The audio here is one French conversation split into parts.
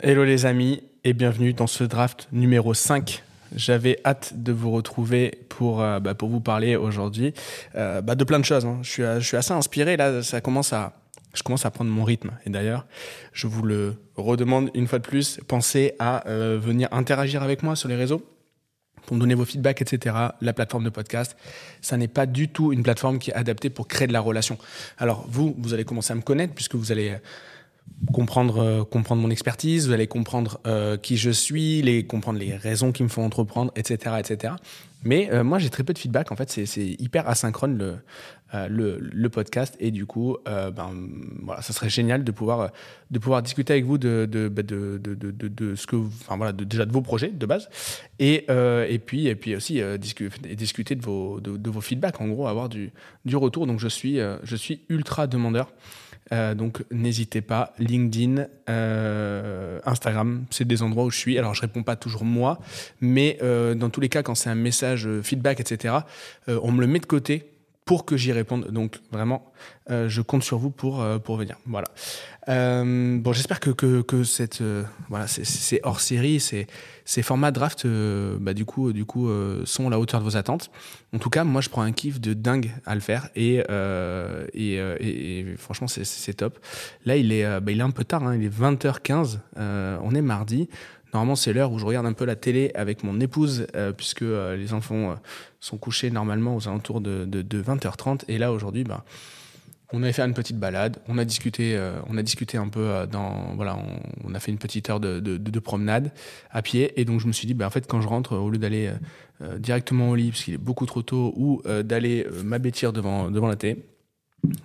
Hello les amis et bienvenue dans ce draft numéro 5. J'avais hâte de vous retrouver pour, euh, bah, pour vous parler aujourd'hui euh, bah, de plein de choses. hein. Je, suis, euh, je suis assez inspiré là, ça commence à, je commence à prendre mon rythme. Et d'ailleurs, je vous le redemande une fois de plus, pensez à venir interagir avec moi sur les réseaux pour me donner vos feedbacks, etc. La plateforme de podcast, ça n'est pas du tout une plateforme qui est adaptée pour créer de la relation. Alors vous, vous allez commencer à me connaître puisque vous allez comprendre, euh, comprendre mon expertise, vous allez comprendre euh, qui je suis, les, comprendre les raisons qui me font entreprendre, etc. etc. Mais euh, moi, j'ai très peu de feedback. En fait, c'est hyper asynchrone le, le, le podcast. Et du coup, ben, voilà, ça serait génial de pouvoir, de pouvoir discuter avec vous de, bah, ce que, déjà de vos projets de base. Et, et, puis, et puis aussi discuter de vos, de, vos feedbacks. En gros, avoir du, du retour. Donc, je suis, je suis ultra demandeur. Euh, donc n'hésitez pas, LinkedIn, euh, Instagram, c'est des endroits où je suis. Alors je réponds pas toujours moi, mais euh, dans tous les cas, quand c'est un message feedback, etc., on me le met de côté pour que j'y réponde. Donc vraiment, je compte sur vous pour, pour venir. Voilà. Euh, bon, j'espère que, que, que cette, euh, voilà, c'est hors série, c'est ces formats draft, euh, bah, du coup, du coup euh, sont à la hauteur de vos attentes. En tout cas, moi, je prends un kiff de dingue à le faire et, euh, et, euh, et- et franchement, c'est- top. Là, il est, euh, bah, il est un peu tard, hein, il est 20h15, euh, on est mardi. Normalement, c'est l'heure où je regarde un peu la télé avec mon épouse, euh, puisque euh, les enfants euh, sont couchés normalement aux alentours de, de, de 20h30. Et là, aujourd'hui, bah, on avait fait une petite balade, on a discuté, euh, on a discuté un peu euh, dans, voilà, on, a fait une petite heure de, de, de- de promenade à pied, et donc je me suis dit, bah, en fait, quand je rentre, au lieu d'aller euh, directement au lit parce qu'il est beaucoup trop tôt, ou d'aller m'abêtir devant la télé,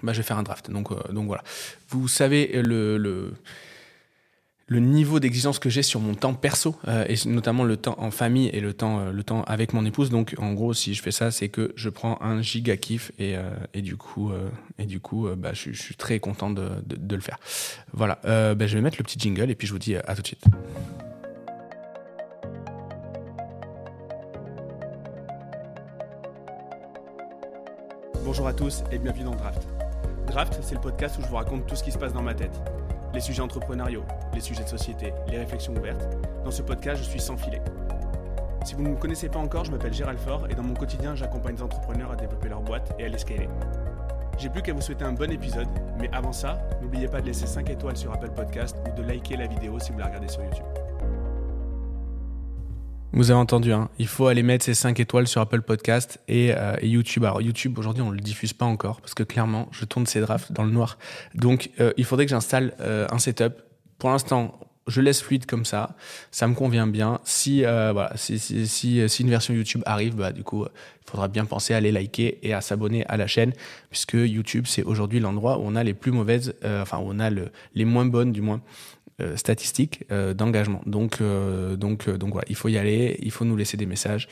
bah, je vais faire un draft. Donc, donc voilà. Vous savez le, le le niveau d'exigence que j'ai sur mon temps perso euh, et notamment le temps en famille et le temps euh, le temps avec mon épouse donc en gros si je fais ça c'est que je prends un giga kiff et, euh, du coup et bah, je, suis très content de, le faire voilà bah, je vais mettre le petit jingle et puis je vous dis à tout de suite Bonjour à tous et bienvenue dans Draft. Draft, c'est le podcast où je vous raconte tout ce qui se passe dans ma tête. Les sujets entrepreneuriaux, les sujets de société, les réflexions ouvertes. Dans ce podcast, je suis sans filet. Si vous ne me connaissez pas encore, je m'appelle Gérald Faure et dans mon quotidien, j'accompagne des entrepreneurs à développer leur boîte et à les scaler. J'ai plus qu'à vous souhaiter un bon épisode, mais avant ça, n'oubliez pas de laisser 5 étoiles sur Apple Podcast ou de liker la vidéo si vous la regardez sur YouTube. Vous avez entendu, hein, il faut aller mettre ces 5 étoiles sur Apple Podcast et, euh, et YouTube. Alors YouTube, aujourd'hui, on ne le diffuse pas encore parce que clairement, je tourne ces drafts dans le noir. Donc, euh, il faudrait que j'installe euh, un setup. Pour l'instant, je laisse fluide comme ça. Ça me convient bien. Si, une version YouTube arrive, bah, du coup, il faudra bien penser à aller liker et à s'abonner à la chaîne puisque YouTube, c'est aujourd'hui l'endroit où on a les plus mauvaises, enfin, où on a le, les moins bonnes, du moins statistiques euh, d'engagement. Donc, euh, donc, euh, donc voilà, il faut y aller, il faut nous laisser des messages.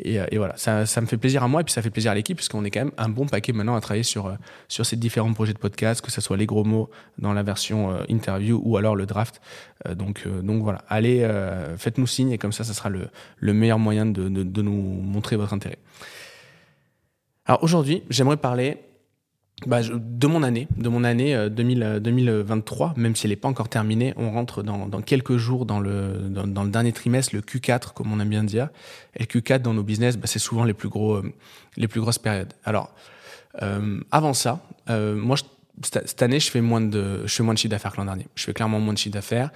Et, euh, et voilà, ça, ça me fait plaisir à moi et puis ça fait plaisir à l'équipe puisqu'on est quand même un bon paquet maintenant à travailler sur, euh, sur ces différents projets de podcast, que ce soit les gros mots dans la version euh, interview ou alors le draft. Euh, donc, euh, donc voilà, allez, euh, faites-nous signe et comme ça, ça sera le, le meilleur moyen de, de, de nous montrer votre intérêt. Alors aujourd'hui, j'aimerais parler bah, de mon année, de mon année euh, 2000, euh, 2023, même si elle n'est pas encore terminée, on rentre dans, dans quelques jours dans le, dans, le dernier trimestre, le Q4, comme on aime bien dire. Et le Q4 dans nos business, bah, c'est souvent les plus, gros, euh, les plus grosses périodes. Alors, euh, avant ça, euh, moi, cette année, je fais moins de, je fais moins de chiffre d'affaires que l'an dernier. Je fais clairement moins de chiffre d'affaires.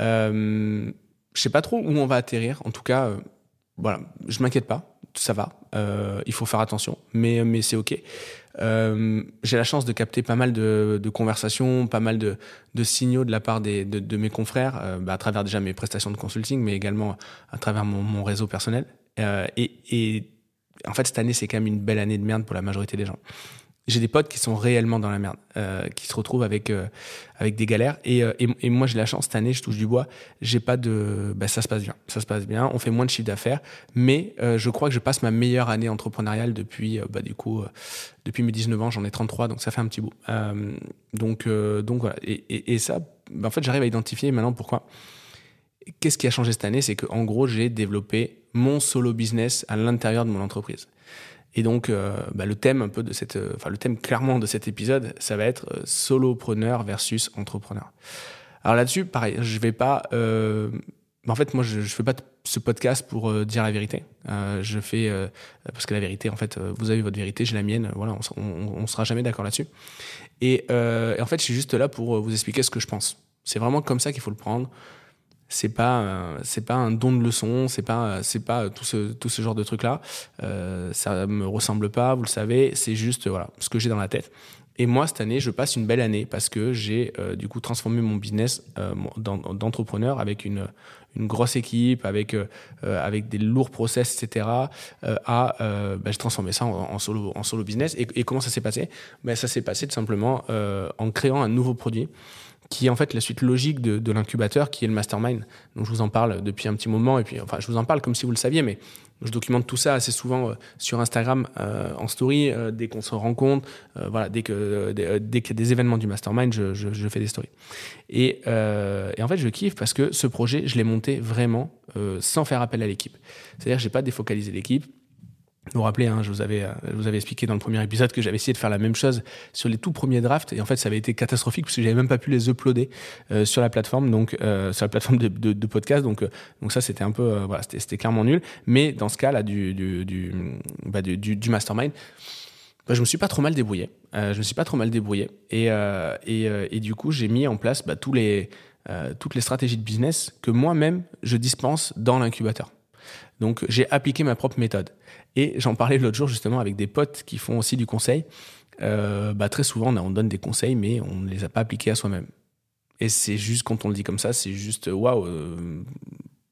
Euh, je sais pas trop où on va atterrir. En tout cas, euh, voilà, je m'inquiète pas. Ça va. Euh, il faut faire attention, mais mais c'est ok. Euh, j'ai la chance de capter pas mal de, de conversations, pas mal de, de signaux de la part des, de, de mes confrères, euh, bah, à travers déjà mes prestations de consulting, mais également à travers mon, mon réseau personnel. Euh, et, et en fait, cette année, c'est quand même une belle année de merde pour la majorité des gens. J'ai des potes qui sont réellement dans la merde, euh, qui se retrouvent avec euh, avec des galères. Et, euh, et, et moi, j'ai la chance cette année, je touche du bois. J'ai pas de, bah, ça se passe bien, ça se passe bien. On fait moins de chiffre d'affaires, mais je crois que je passe ma meilleure année entrepreneuriale depuis, bah, du coup, depuis mes 19 ans. J'en ai 33, donc ça fait un petit bout. Donc donc voilà. Et, et, et ça, bah, en fait, j'arrive à identifier maintenant pourquoi. Qu'est-ce qui a changé cette année, c'est que en gros, j'ai développé mon solo business à l'intérieur de mon entreprise. Et donc, euh, bah, le thème un peu de cette, euh, enfin le thème clairement de cet épisode, ça va être euh, solopreneur versus entrepreneur. Alors là-dessus, pareil, je vais pas. Euh, en fait, moi, je, je fais pas ce podcast pour dire la vérité. Je fais parce que la vérité, en fait, vous avez votre vérité, j'ai la mienne. Voilà, on, on, on sera jamais d'accord là-dessus. Et, et, en fait, je suis juste là pour vous expliquer ce que je pense. C'est vraiment comme ça qu'il faut le prendre c'est pas c'est pas un don de leçon c'est pas c'est pas tout ce tout ce genre de truc là euh, ça me ressemble pas vous le savez c'est juste voilà ce que j'ai dans la tête. Et moi cette année je passe une belle année parce que j'ai euh, du coup transformé mon business euh, d'entrepreneur avec une une grosse équipe avec euh, avec des lourds process etc euh, à bah, j'ai transformé ça en, en, solo en solo business. Et, et comment ça s'est passé? Ben ça s'est passé tout simplement en créant un nouveau produit qui est en fait la suite logique de, l'incubateur, qui est le mastermind. Donc je vous en parle depuis un petit moment, et puis enfin je vous en parle comme si vous le saviez, mais je documente tout ça assez souvent euh, sur Instagram euh, en story, euh, dès qu'on se rencontre, voilà, dès qu'il y a des événements du mastermind, je, je, fais des stories. Et, et, en fait, je kiffe parce que ce projet, je l'ai monté vraiment sans faire appel à l'équipe. C'est-à-dire, j'ai pas défocalisé l'équipe vous vous rappelez, hein, je, vous avais, je vous avais expliqué dans le premier épisode que j'avais essayé de faire la même chose sur les tout premiers drafts. Et en fait ça avait été catastrophique parce que j'avais même pas pu les uploader euh, sur la plateforme. Donc euh, sur la plateforme de, podcast. Donc euh, donc ça c'était un peu euh, voilà c'était clairement nul. Mais dans ce cas là du du du, bah, du, du, du mastermind bah, je me suis pas trop mal débrouillé. Euh, je me suis pas trop mal débrouillé. Et et, et du coup j'ai mis en place bah, tous les toutes les stratégies de business que moi-même je dispense dans l'incubateur donc j'ai appliqué ma propre méthode. Et j'en parlais l'autre jour justement avec des potes qui font aussi du conseil. Euh, bah, très souvent, on donne des conseils, mais on ne les a pas appliqués à soi-même. Et c'est juste, quand on le dit comme ça, c'est juste waouh, euh,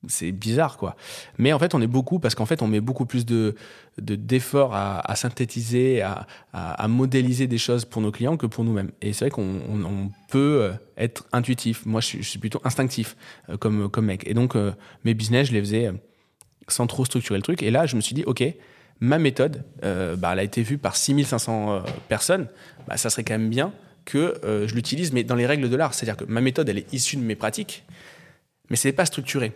c'est bizarre quoi. Mais en fait, on est beaucoup parce qu'en fait, on met beaucoup plus de d'efforts à, synthétiser, à, modéliser des choses pour nos clients que pour nous-mêmes. Et c'est vrai qu'on on, on peut être intuitif. Moi, je suis, plutôt instinctif euh, comme mec. Et donc, euh, mes business, je les faisais sans trop structurer le truc. Et là, je me suis dit, OK, ma méthode, euh, bah, elle a été vue par 6500 euh, personnes, bah, ça serait quand même bien que euh, je l'utilise, mais dans les règles de l'art. C'est-à-dire que ma méthode, elle est issue de mes pratiques, mais ce n'est pas structuré.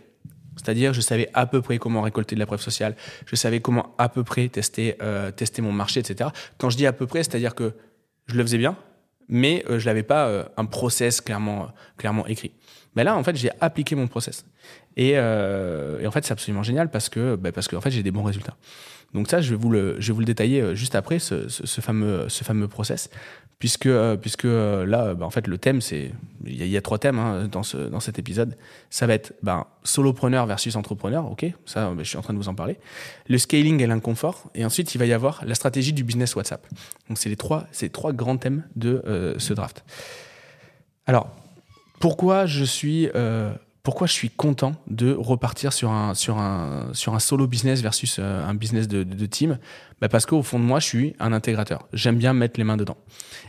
C'est-à-dire, je savais à peu près comment récolter de la preuve sociale, je savais comment à peu près tester, tester mon marché, etc. Quand je dis à peu près, c'est-à-dire que je le faisais bien, mais je n'avais pas un process clairement, clairement écrit. Mais là, en fait, j'ai appliqué mon process. Et, euh, en fait, c'est absolument génial parce que, bah, parce que en fait, j'ai des bons résultats. Donc ça, je vais vous le, je vais vous le détailler euh, juste après ce, ce, fameux, ce fameux process, puisque, euh, puisque là, bah, en fait, le thème, c'est, il y, a trois thèmes hein, dans ce, dans cet épisode. Ça va être ben, solopreneur versus entrepreneur, ok, ça, je suis en train de vous en parler. Le scaling et l'inconfort, et ensuite, il va y avoir la stratégie du business WhatsApp. Donc c'est les trois, c'est trois grands thèmes de ce draft. Alors, pourquoi je suis euh, pourquoi je suis content de repartir sur un, sur un, sur un solo business versus euh, un business de, team? Bah Parce qu'au fond de moi, je suis un intégrateur. J'aime bien mettre les mains dedans.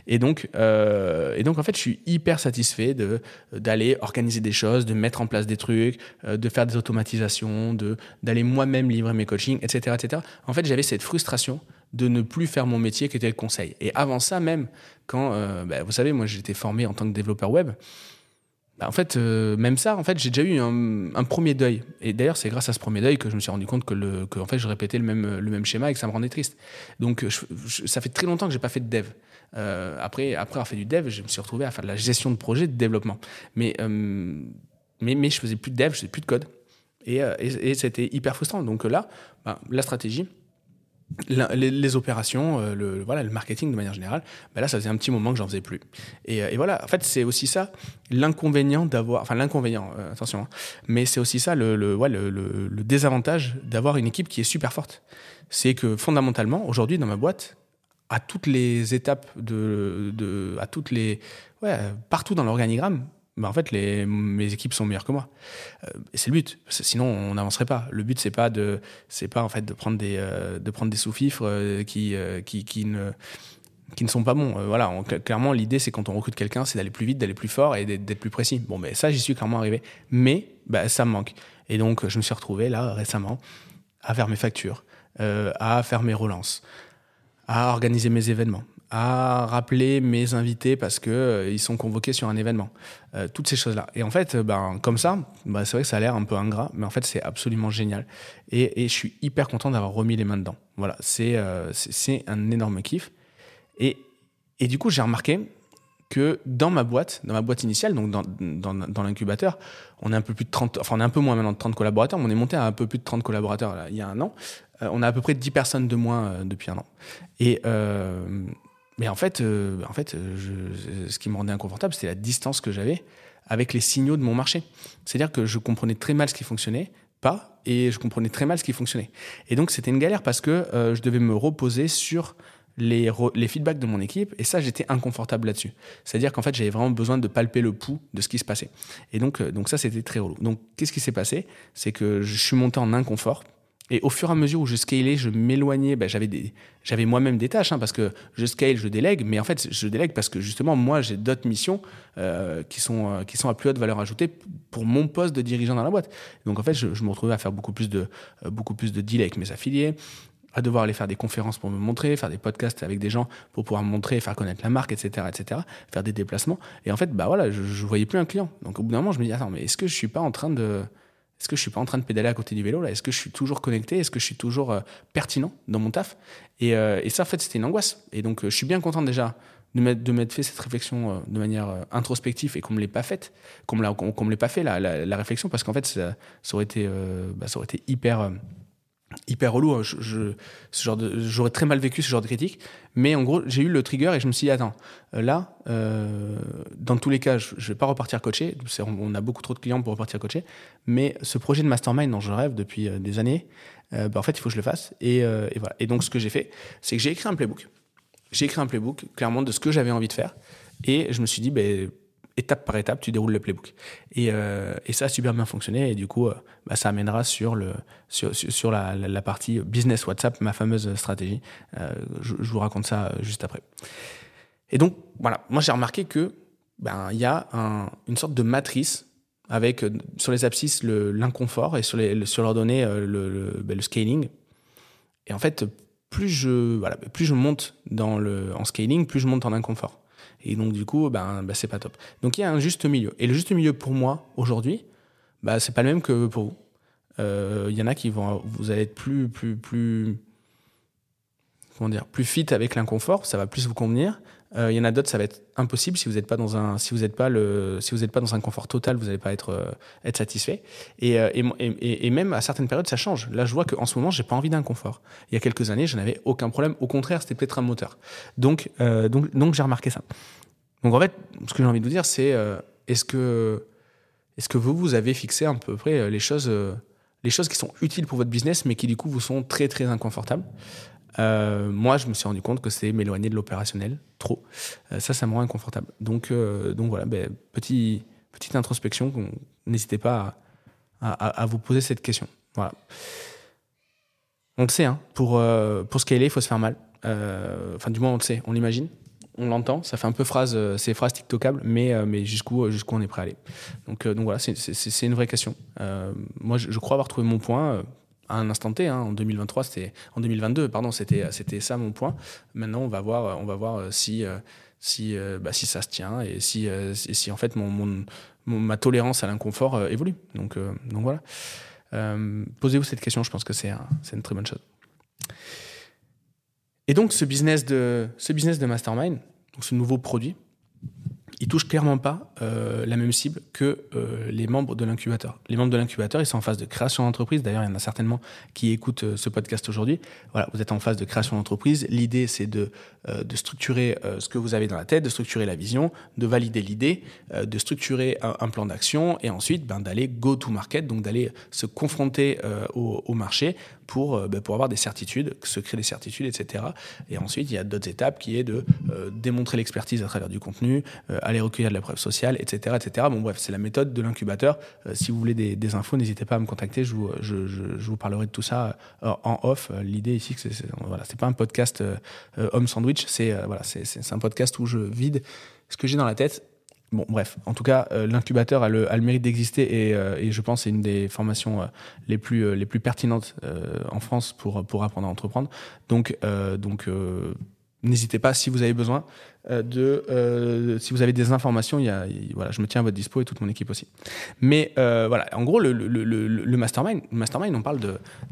Et donc, euh, et donc, en fait, je suis hyper satisfait de, d'aller organiser des choses, de mettre en place des trucs, de faire des automatisations, de, d'aller moi-même livrer mes coachings, etc., etc. En fait, j'avais cette frustration de ne plus faire mon métier qui était le conseil. Et avant ça, même, quand, bah, vous savez, moi, j'étais formé en tant que développeur web, bah en fait, euh, même ça, en fait, j'ai déjà eu un, premier deuil. Et d'ailleurs, c'est grâce à ce premier deuil que je me suis rendu compte que, le, que en fait, je répétais le même, le même schéma et que ça me rendait triste. Donc, je, ça fait très longtemps que j'ai pas fait de dev. Euh, après, après avoir fait du dev, je me suis retrouvé à faire de la gestion de projet, de développement. Mais, euh, mais, mais je faisais plus de dev, je faisais plus de code. Et, euh, et, et c'était hyper frustrant. Donc là, bah, la stratégie, les, opérations, euh, le, voilà, le marketing de manière générale, ben là, ça faisait un petit moment que j'en faisais plus. Et, euh, voilà, en fait, c'est aussi ça l'inconvénient d'avoir, enfin l'inconvénient, euh, attention, hein, mais c'est aussi ça le, le, le désavantage d'avoir une équipe qui est super forte. C'est que fondamentalement, aujourd'hui, dans ma boîte, à toutes les étapes de, de à toutes les, ouais, partout dans l'organigramme, bah en fait les mes équipes sont meilleures que moi. Euh, c'est le but. Sinon on n'avancerait pas. Le but c'est pas de c'est pas en fait de prendre des euh, de prendre des sous-fifres euh, qui, euh, qui qui ne qui ne sont pas bons. Euh, voilà. Clairement l'idée c'est quand on recrute quelqu'un c'est d'aller plus vite d'aller plus fort et d'être plus précis. Bon mais ça j'y suis clairement arrivé. Mais bah, ça me manque. Et donc je me suis retrouvé là récemment à faire mes factures à faire mes relances à organiser mes événements à rappeler mes invités parce que euh, ils sont convoqués sur un événement. Euh, toutes ces choses-là. Et en fait, ben, comme ça, ben, c'est vrai que ça a l'air un peu ingrat, mais en fait, c'est absolument génial. Et, je suis hyper content d'avoir remis les mains dedans. Voilà, c'est euh, c'est un énorme kiff. Et, et du coup, j'ai remarqué que dans ma boîte, dans ma boîte initiale, donc dans, dans, l'incubateur, on est un peu plus de 30, enfin on est un peu moins maintenant de 30 collaborateurs, mais on est monté à un peu plus de 30 collaborateurs il y a un an. Euh, on a à peu près 10 personnes de moins euh, depuis un an. Et euh, mais en fait, en fait je, ce qui me rendait inconfortable, c'était la distance que j'avais avec les signaux de mon marché. C'est-à-dire que je comprenais très mal ce qui fonctionnait, pas, et je comprenais très mal ce qui fonctionnait. Et donc c'était une galère parce que je devais me reposer sur les, les, feedbacks de mon équipe, et ça, j'étais inconfortable là-dessus. C'est-à-dire qu'en fait, j'avais vraiment besoin de palper le pouls de ce qui se passait. Et donc, donc ça, c'était très relou. Donc, qu'est-ce qui s'est passé? C'est que je suis monté en inconfort et au fur et à mesure où je scalais, je m'éloignais. Ben, j'avais moi-même des tâches, hein, parce que je scale, je délègue, mais en fait, je délègue parce que justement, moi, j'ai d'autres missions euh, qui sont euh, qui sont à plus haute valeur ajoutée pour mon poste de dirigeant dans la boîte. Donc en fait, je, me retrouvais à faire beaucoup plus de euh, deals avec mes affiliés, à devoir aller faire des conférences pour me montrer, faire des podcasts avec des gens pour pouvoir me montrer, faire connaître la marque, etc., etc., faire des déplacements. Et en fait, bah voilà, je, je voyais plus un client. Donc au bout d'un moment, je me dis attends, mais est-ce que je suis pas en train de est-ce que je suis pas en train de pédaler à côté du vélo là? Est-ce que je suis toujours connecté? Est-ce que je suis toujours euh, pertinent dans mon taf? Euh, et, ça, en fait, c'était une angoisse. Et donc, euh, je suis bien content déjà de m'être fait cette réflexion de manière introspective et qu'on me l'ait pas faite, qu'on me, l'ait pas fait la, la, réflexion parce qu'en fait, ça, aurait été, bah, ça aurait été hyper hyper relou. Hein. Je, j'aurais très mal vécu ce genre de critique. Mais en gros, j'ai eu le trigger et je me suis dit, attends, euh, là, euh, dans tous les cas, je ne vais pas repartir coacher. On a beaucoup trop de clients pour repartir coacher. Mais ce projet de mastermind dont je rêve depuis euh, des années, bah, en fait, il faut que je le fasse. Et, et voilà. Et donc, ce que j'ai fait, c'est que j'ai écrit un playbook. J'ai écrit un playbook, clairement, de ce que j'avais envie de faire. Et je me suis dit, ben, étape par étape, tu déroules le playbook. Et, euh, et ça a super bien fonctionné. Et du coup, euh, bah, ça amènera sur, la, partie business WhatsApp, ma fameuse stratégie. Euh, je, vous raconte ça juste après. Et donc, voilà, moi j'ai remarqué que ben, il y a un, une sorte de matrice avec sur les abscisses l'inconfort et sur, les, leurs données ben, le, scaling. Et en fait, plus je, monte en scaling, plus je monte en inconfort. Et donc, du coup, ben, ben c'est pas top. Donc, il y a un juste milieu. Et le juste milieu pour moi, aujourd'hui, ben, c'est pas le même que pour vous. Euh, il y en a qui vont, vous allez être plus, plus, plus, comment dire, plus fit avec l'inconfort, ça va plus vous convenir. Euh, il y en a d'autres, ça va être impossible si vous n'êtes pas dans un, si vous n'êtes pas le, si vous n'êtes pas dans un confort total, vous n'allez pas être, euh, satisfait. Et, et, même à certaines périodes, ça change. Là, je vois qu'en ce moment, j'ai pas envie d'inconfort. Il y a quelques années, je n'avais aucun problème. Au contraire, c'était peut-être un moteur. Donc, donc, donc, j'ai remarqué ça. Donc en fait, ce que j'ai envie de vous dire, c'est euh, est-ce que, est que vous, vous avez fixé à peu près euh, les choses, euh, les choses qui sont utiles pour votre business, mais qui du coup vous sont très très inconfortables? Moi, je me suis rendu compte que c'est m'éloigner de l'opérationnel, trop. ça, ça me rend inconfortable. Donc, donc voilà, ben, petit, petite introspection, n'hésitez pas à, vous poser cette question. On le sait, hein, pour, pour scaler, il faut se faire mal. Enfin, du moins, on le sait, on l'imagine on l'entend, ça fait un peu phrase, euh, c'est phrase TikTokable, mais, euh, mais jusqu'où euh, jusqu'où on est prêt à aller. Donc, donc voilà, c'est une vraie question. moi, je, crois avoir trouvé mon point à un instant T. Hein, en 2023, c'était en 2022, pardon, c'était c'était ça mon point. Maintenant, on va voir, on va voir si si bah, si ça se tient et si si en fait mon, mon, ma tolérance à l'inconfort évolue. Donc donc voilà. Posez-vous cette question, je pense que c'est c'est une très bonne chose. Et donc, ce business de, ce business de mastermind, ce nouveau produit, il touche clairement pas euh, la même cible que euh, les membres de l'incubateur. Les membres de l'incubateur, ils sont en phase de création d'entreprise. D'ailleurs, il y en a certainement qui écoutent euh, ce podcast aujourd'hui. Vous êtes en phase de création d'entreprise. L'idée, c'est de, de structurer ce que vous avez dans la tête, de structurer la vision, de valider l'idée, de structurer un, plan d'action et ensuite ben, d'aller go to market, donc d'aller se confronter au, marché pour, euh, bah, pour avoir des certitudes, se créer des certitudes, etc. Et ensuite, il y a d'autres étapes qui est de euh, démontrer l'expertise à travers du contenu, euh, aller recueillir de la preuve sociale, etc. etc. Bon, bref, c'est la méthode de l'incubateur. si vous voulez des, infos, n'hésitez pas à me contacter. Je vous, je, je, je vous parlerai de tout ça en off. L'idée ici, c'est voilà, c'est pas un podcast homme sandwich, c'est voilà, c'est un podcast où je vide ce que j'ai dans la tête Bon, bref, en tout cas, euh, l'incubateur a le, a le mérite d'exister et, euh, et, je pense c'est une des formations euh, les, plus, les plus pertinentes en France pour, pour apprendre à entreprendre. Donc, donc n'hésitez pas si vous avez besoin de. si vous avez des informations, y a, voilà, je me tiens à votre dispo et toute mon équipe aussi. Mais voilà, en gros, le, le, le, le mastermind, mastermind, on parle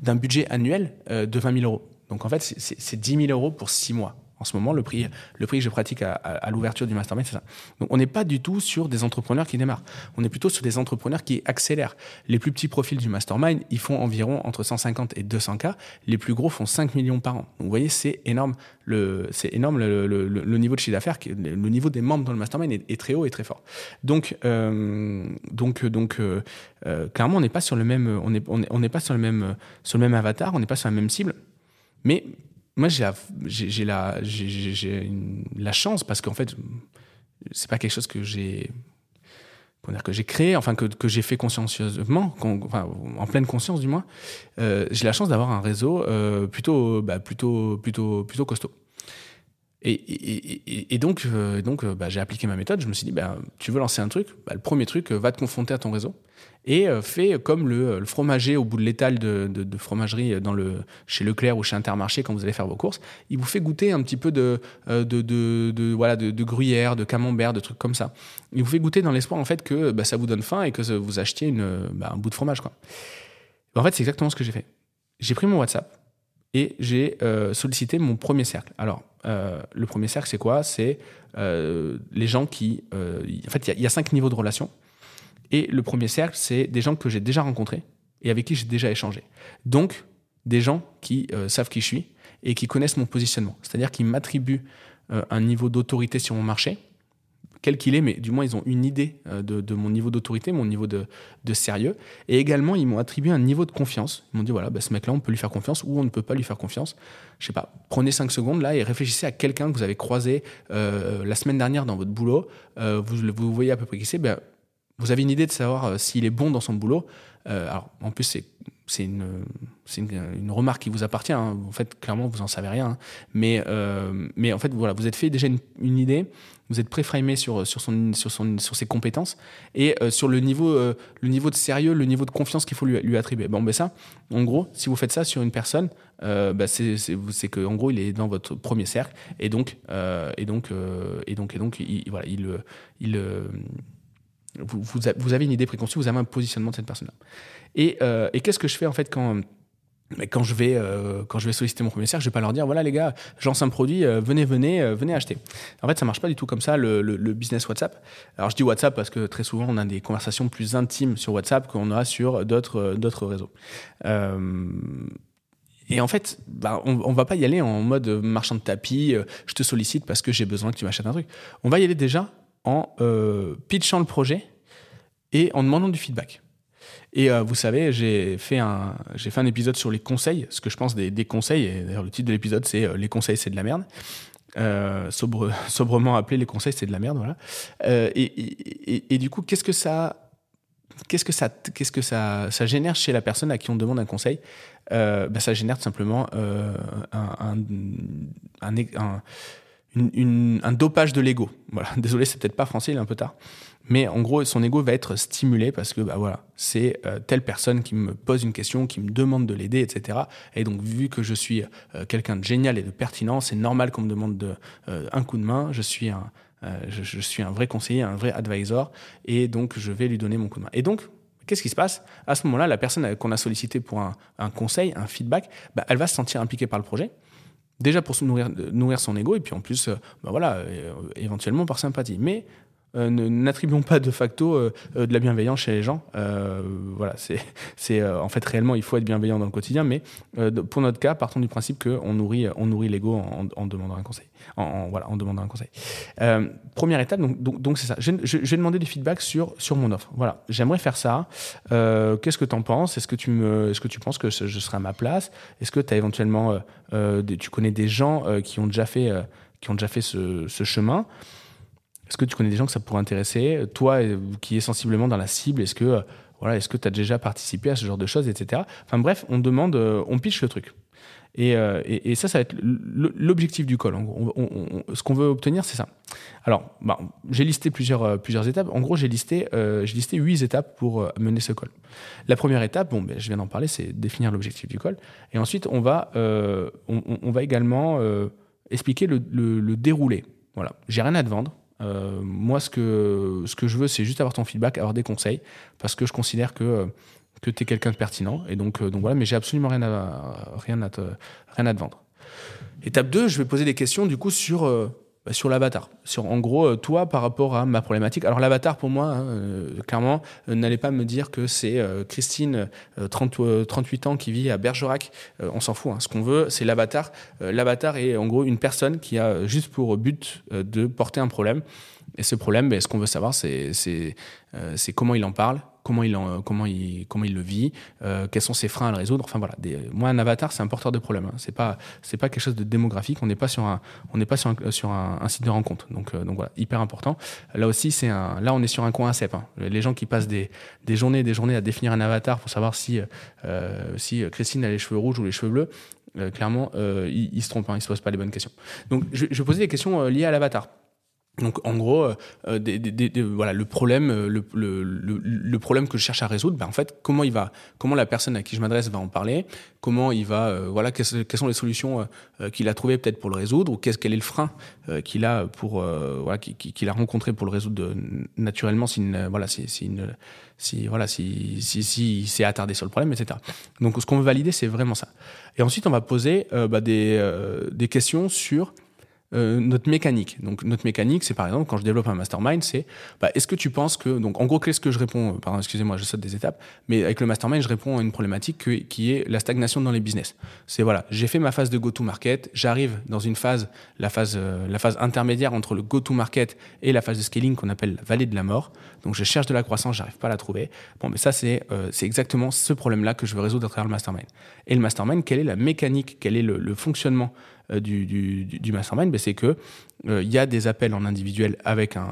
d'un budget annuel de 20 000 euros. Donc en fait, c'est 10 000 euros pour 6 mois. En ce moment, le prix, le prix que je pratique à, l'ouverture du mastermind, c'est ça. Donc, on n'est pas du tout sur des entrepreneurs qui démarrent. On est plutôt sur des entrepreneurs qui accélèrent. Les plus petits profils du mastermind, ils font environ entre 150 et 200 k. Les plus gros font 5 millions par an. Donc, vous voyez, c'est énorme. Le, c'est énorme le, niveau de chiffre d'affaires. Le niveau des membres dans le mastermind est, très haut et très fort. Donc, euh, donc, donc, euh, euh, clairement, on n'est pas sur le même, on n'est on pas sur le même, sur le même avatar. On n'est pas sur la même cible. Mais moi, j'ai la, chance parce qu'en fait, c'est pas quelque chose que j'ai que j'ai créé, enfin que, j'ai fait consciencieusement, en pleine conscience du moins, euh, j'ai la chance d'avoir un réseau euh, plutôt, bah, plutôt, plutôt, plutôt costaud. Et, donc, euh, bah, j'ai appliqué ma méthode. Je me suis dit, bah, tu veux lancer un truc, le premier truc, va te confronter à ton réseau et euh, fait comme le, le, fromager au bout de l'étal de, fromagerie dans le, chez Leclerc ou chez Intermarché quand vous allez faire vos courses. Il vous fait goûter un petit peu de, euh, de, voilà, de, gruyère, de camembert, de trucs comme ça. Il vous fait goûter dans l'espoir en fait que bah, ça vous donne faim et que vous achetiez bah, un bout de fromage. Quoi. En fait, c'est exactement ce que j'ai fait. J'ai pris mon WhatsApp et j'ai euh, sollicité mon premier cercle. Alors, le premier cercle, c'est quoi? C'est les gens qui... en fait, il y, y, a cinq niveaux de relations. Et le premier cercle, c'est des gens que j'ai déjà rencontrés et avec qui j'ai déjà échangé. Donc, des gens qui euh, savent qui je suis et qui connaissent mon positionnement. C'est-à-dire qu'ils m'attribuent euh, un niveau d'autorité sur mon marché, quel qu'il est, mais du moins ils ont une idée euh, de, mon niveau d'autorité, mon niveau de, sérieux. Et également, ils m'ont attribué un niveau de confiance. Ils m'ont dit, voilà, bah, ce mec-là, on peut lui faire confiance ou on ne peut pas lui faire confiance. Je sais pas, prenez 5 secondes là et réfléchissez à quelqu'un que vous avez croisé la semaine dernière dans votre boulot. vous, vous voyez à peu près qui c'est. Ben, vous avez une idée de savoir euh, s'il est bon dans son boulot. Euh, alors, en plus, c'est une, remarque qui vous appartient. Hein. En fait, clairement, vous en savez rien. Hein. Mais, euh, mais en fait, voilà, vous êtes fait déjà une, une idée. Vous êtes préframé sur, sur, son, sur, son, sur ses compétences et sur le niveau, le niveau de sérieux, le niveau de confiance qu'il faut lui, lui, attribuer. Bon, ben ça, en gros, si vous faites ça sur une personne, bah c'est que en gros, il est dans votre premier cercle et donc, et donc, et donc, et donc, il, voilà, il, il vous, avez une idée préconçue, vous avez un positionnement de cette personne-là. Et, euh, qu'est-ce que je fais en fait quand, quand, je vais, euh, quand je vais solliciter mon premier cercle Je vais pas leur dire voilà les gars, je lance un produit, euh, venez, venez, venez acheter. En fait, ça marche pas du tout comme ça le, le, business WhatsApp. Alors je dis WhatsApp parce que très souvent on a des conversations plus intimes sur WhatsApp qu'on a sur d'autres d'autres réseaux. Et en fait, bah, on, on, va pas y aller en mode marchand de tapis, je te sollicite parce que j'ai besoin que tu m'achètes un truc. On va y aller déjà en euh, pitchant le projet et en demandant du feedback. Et euh, vous savez, j'ai fait, un, fait un épisode sur les conseils, ce que je pense des, conseils, et d'ailleurs le titre de l'épisode c'est euh, Les conseils c'est de la merde. sobre, sobrement appelé Les conseils c'est de la merde, voilà. Et, du coup, qu'est-ce que ça. Qu'est-ce que, ça, qu'est-ce que ça, ça génère chez la personne à qui on demande un conseil? Bah, Ça génère tout simplement un un dopage de l'ego. Voilà. Désolé, c'est peut-être pas français, il est un peu tard. Mais en gros, son ego va être stimulé parce que bah voilà, c'est euh, telle personne qui me pose une question, qui me demande de l'aider, etc. Et donc, vu que je suis euh, quelqu'un de génial et de pertinent, c'est normal qu'on me demande de, euh, un coup de main. Je suis un, je, suis un vrai conseiller, un vrai advisor, et donc je vais lui donner mon coup de main. Et donc, Qu'est-ce qui se passe? À ce moment-là, la personne qu'on a sollicité pour un, un, conseil, un feedback, bah, elle va se sentir impliquée par le projet. Déjà pour se nourrir, nourrir son ego, et puis en plus, euh, bah voilà, euh, éventuellement par sympathie. Mais euh, n'attribuons pas de facto euh, euh, de la bienveillance chez les gens. voilà, c'est, en fait réellement il faut être bienveillant dans le quotidien, mais pour notre cas, partons du principe qu'on nourrit, on nourrit l'ego en, en, demandant un conseil. En, voilà, en demandant un conseil. première étape, donc, donc, c'est ça. Vais demander du feedback sur sur mon offre. Voilà, j'aimerais faire ça. qu'est-ce que tu en penses? Est-ce que tu est-ce que tu penses que je serai à ma place? Est-ce que tu as éventuellement, tu connais des gens qui ont déjà fait, qui ont déjà fait ce chemin? Est-ce que tu connais des gens que ça pourrait intéresser Toi, euh, qui es sensiblement dans la cible, est-ce que euh, voilà, est-ce que tu as déjà participé à ce genre de choses, etc. Enfin bref, on demande, euh, on pitch le truc. Et, et, ça, ça va être l'objectif du call. ce qu'on veut obtenir, c'est ça. Alors, bah, j'ai listé plusieurs, étapes. En gros, j'ai listé, huit étapes pour mener ce call. La première étape, bon, ben, je viens d'en parler, c'est définir l'objectif du call. Et ensuite, on va, on, va également expliquer le, le, le déroulé. Voilà, j'ai rien à te vendre. Euh, moi, ce que, ce que je veux, c'est juste avoir ton feedback, avoir des conseils, parce que je considère que, que tu es quelqu'un de pertinent. Et donc, euh, donc voilà, mais j'ai absolument rien à, rien, à te, rien à te vendre. Étape 2, je vais poser des questions du coup sur bah, sur l'avatar. Sur en gros, euh, toi par rapport à ma problématique. Alors l'avatar pour moi, hein, euh, clairement, euh, n'allez pas me dire que c'est Christine, 30, 38 ans, qui vit à Bergerac. on s'en fout. Hein. Ce qu'on veut, c'est l'avatar. l'avatar est en gros une personne qui a juste pour but de porter un problème. Et ce problème, ben, ce qu'on veut savoir, c'est comment il en parle, comment il, comment il, comment il le vit, euh, quels sont ses freins à le résoudre. Enfin voilà, des, moi un avatar c'est un porteur de problème. Hein. C'est pas c'est pas quelque chose de démographique. On n'est pas sur un on n'est pas sur un, sur un, site de rencontre. Donc euh, donc voilà, hyper important. Là aussi c'est un là on est sur un coin à Hein. Les gens qui passent des, des journées des journées à définir un avatar pour savoir si euh, si Christine a les cheveux rouges ou les cheveux bleus. clairement, ils, se trompent, hein, ils se posent pas les bonnes questions. Donc, je, je poser des questions liées à l'avatar. Donc en gros, euh, des, des, voilà le problème, euh, le, le, le, problème que je cherche à résoudre, ben en fait comment il va, comment la personne à qui je m'adresse va en parler, comment il va, euh, voilà quelles, sont les solutions qu'il a trouvées peut-être pour le résoudre ou qu'est-ce quel est le frein qu'il a pour voilà qu'il a rencontré pour le résoudre naturellement si voilà si, si, si voilà si, si s'est attardé sur le problème etc. Donc ce qu'on veut valider c'est vraiment ça. Et ensuite on va poser bah, des des questions sur euh, notre mécanique. Donc notre mécanique, c'est par exemple quand je développe un mastermind, c'est bah, est-ce que tu penses que donc en gros qu'est-ce que je réponds euh, Pardon, excusez-moi, je saute des étapes, mais avec le mastermind, je réponds à une problématique qui est la stagnation dans les business. C'est voilà, j'ai fait ma phase de go-to-market, j'arrive dans une phase, la phase, euh, la phase intermédiaire entre le go-to-market et la phase de scaling qu'on appelle la vallée de la mort. Donc je cherche de la croissance, j'arrive pas à la trouver. Bon, mais ça c'est exactement ce problème-là que je veux résoudre à travers le mastermind. Et le mastermind, quelle est la mécanique, quel est le, fonctionnement du, du, mastermind, ben, c'est que euh, il y a des appels en individuel avec un,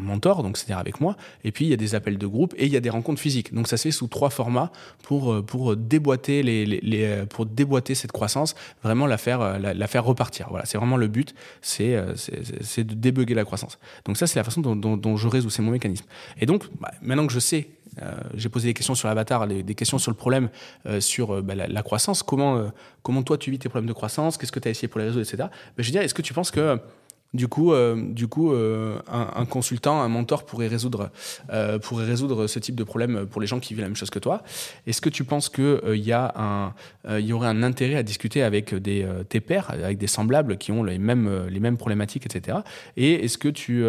mentor, donc c'est-à-dire avec moi, et puis il y a des appels de groupe et il y a des rencontres physiques. Donc ça se fait sous trois formats pour euh, pour déboîter les, pour déboîter cette croissance, vraiment la faire la, faire repartir. Voilà, c'est vraiment le but, c'est de débugger la croissance. Donc ça c'est la façon dont je résous, c'est mon mécanisme. Et donc bah, maintenant que je sais euh, j'ai posé des questions sur l'avatar, des questions sur le problème, euh, sur euh, bah, la, croissance. Comment, comment toi tu vis tes problèmes de croissance? Qu'est-ce que tu as essayé pour les réseaux, etc. Ben, je veux dire, est-ce que tu penses que du coup, euh, du coup euh, un, consultant, un mentor pourrait résoudre, euh, pourrait résoudre ce type de problème pour les gens qui vivent la même chose que toi. Est-ce que tu penses qu'il y, a y aurait un intérêt à discuter avec des, tes pairs, avec des semblables qui ont les mêmes, les mêmes problématiques, etc. Et est-ce que tu,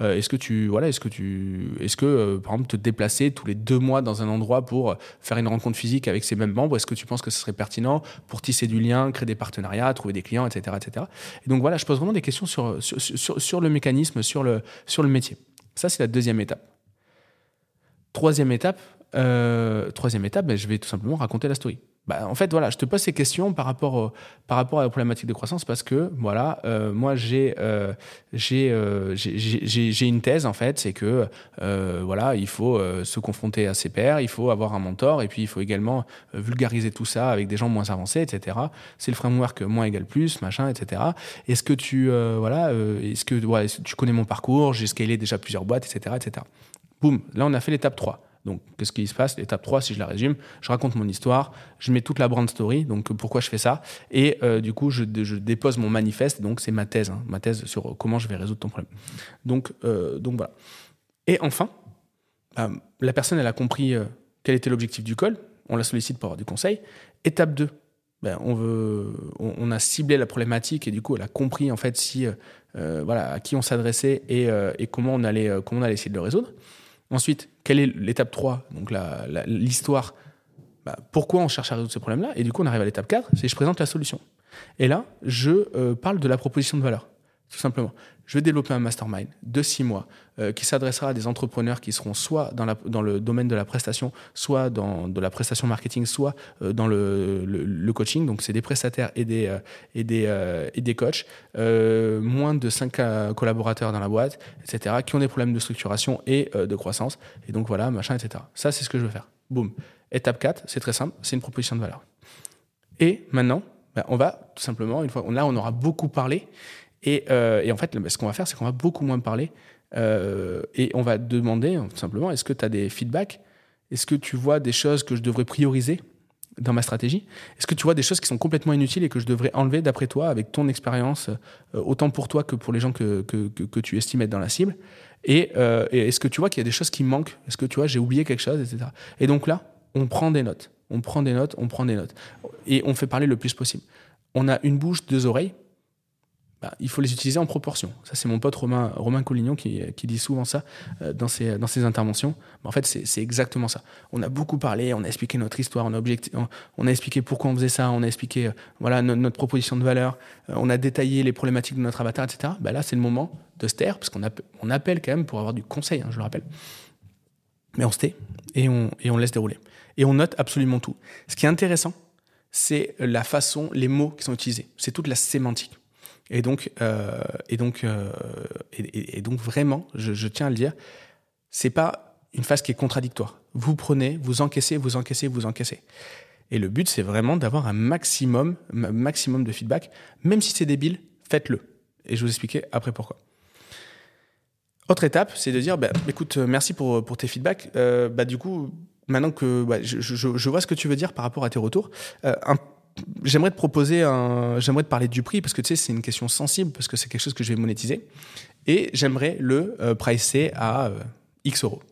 est-ce que tu, voilà, est-ce que tu, est-ce que par exemple te déplacer tous les deux mois dans un endroit pour faire une rencontre physique avec ces mêmes membres, est-ce que tu penses que ce serait pertinent pour tisser du lien, créer des partenariats, trouver des clients, etc., etc. Et donc voilà, je pose vraiment des questions sur sur, le mécanisme, sur le, sur le métier. Ça, c'est la deuxième étape. Troisième étape, euh, troisième étape, ben, je vais tout simplement raconter la story. Bah, en fait, voilà, je te pose ces questions par rapport, par rapport à la problématique de croissance parce que, voilà, euh, moi, j'ai euh, euh, j'ai une thèse, en fait, c'est que, voilà, il faut se confronter à ses pairs, il faut avoir un mentor, et puis il faut également vulgariser tout ça avec des gens moins avancés, etc. C'est le framework moins égal plus, machin, etc. Est-ce que tu, voilà, est-ce que, tu connais mon parcours, j'ai scalé déjà plusieurs boîtes, etc., etc. Boum, là, on a fait l'étape 3. Donc, qu'est-ce qui se passe? L'étape 3, si je la résume, je raconte mon histoire, je mets toute la brand story, donc pourquoi je fais ça, et euh, du coup, je, dépose mon manifeste, donc c'est ma thèse, hein, ma thèse sur euh, comment je vais résoudre ton problème. Donc, euh, donc voilà. Et enfin, la personne, elle a compris quel était l'objectif du call, on la sollicite pour avoir du conseil. Étape 2, ben, on, veut, on, a ciblé la problématique et du coup, elle a compris en fait si, voilà, à qui on s'adressait et, et, comment, on allait, comment on allait essayer de le résoudre. Ensuite, quelle est l'étape 3 Donc l'histoire? Bah, pourquoi on cherche à résoudre ce problème-là? Et du coup, on arrive à l'étape 4, c'est je présente la solution. Et là, je euh, parle de la proposition de valeur, tout simplement je vais développer un mastermind de six mois euh, qui s'adressera à des entrepreneurs qui seront soit dans, la, dans, le domaine de la prestation, soit dans de la prestation marketing, soit euh, dans le, le, coaching. Donc, c'est des prestataires et des, euh, et des, et des coachs, moins de cinq collaborateurs dans la boîte, etc., qui ont des problèmes de structuration et de croissance. Et donc, voilà, machin, etc. Ça, c'est ce que je veux faire. Boum. Étape 4, c'est très simple, c'est une proposition de valeur. Et maintenant, ben, on va tout simplement, une fois, là, on aura beaucoup parlé. Euh, et, en fait, ce qu'on va faire, c'est qu'on va beaucoup moins parler euh, et on va demander tout simplement est-ce que tu as des feedbacks? Est-ce que tu vois des choses que je devrais prioriser dans ma stratégie? Est-ce que tu vois des choses qui sont complètement inutiles et que je devrais enlever d'après toi avec ton expérience, euh, autant pour toi que pour les gens que, que, tu estimes être dans la cible? Et, et est-ce que tu vois qu'il y a des choses qui manquent? Est-ce que tu vois, j'ai oublié quelque chose, etc. Et donc là, on prend des notes. On prend des notes, on prend des notes. Et on fait parler le plus possible on a une bouche, deux oreilles, bah, il faut les utiliser en proportion. Ça, c'est mon pote Romain, Collignon qui, dit souvent ça euh, dans, ses, interventions. en fait, c'est exactement ça. On a beaucoup parlé, on a expliqué notre histoire, on a, expliqué pourquoi on faisait ça, on a expliqué euh, voilà, notre, proposition de valeur, euh, on a détaillé les problématiques de notre avatar, etc. Bah, là, c'est le moment de se taire, parce qu'on on appelle quand même pour avoir du conseil, hein, je le rappelle. Mais on se tait et on laisse dérouler. Et on note absolument tout. Ce qui est intéressant, c'est la façon, les mots qui sont utilisés. C'est toute la sémantique. Et donc, euh, et donc, euh, et, donc vraiment, je, tiens à le dire, c'est pas une phase qui est contradictoire. Vous prenez, vous encaissez, vous encaissez, vous encaissez. Et le but, c'est vraiment d'avoir un maximum, maximum de feedback, même si c'est débile, faites-le. Et je vous expliquer après pourquoi. Autre étape, c'est de dire, bah, écoute, merci pour, pour tes feedbacks. Euh, bah, du coup, maintenant que bah, je, vois ce que tu veux dire par rapport à tes retours, un j'aimerais te proposer un, j'aimerais te parler du prix parce que tu sais, c'est une question sensible parce que c'est quelque chose que je vais monétiser et j'aimerais le euh, pricer à euh, X euros.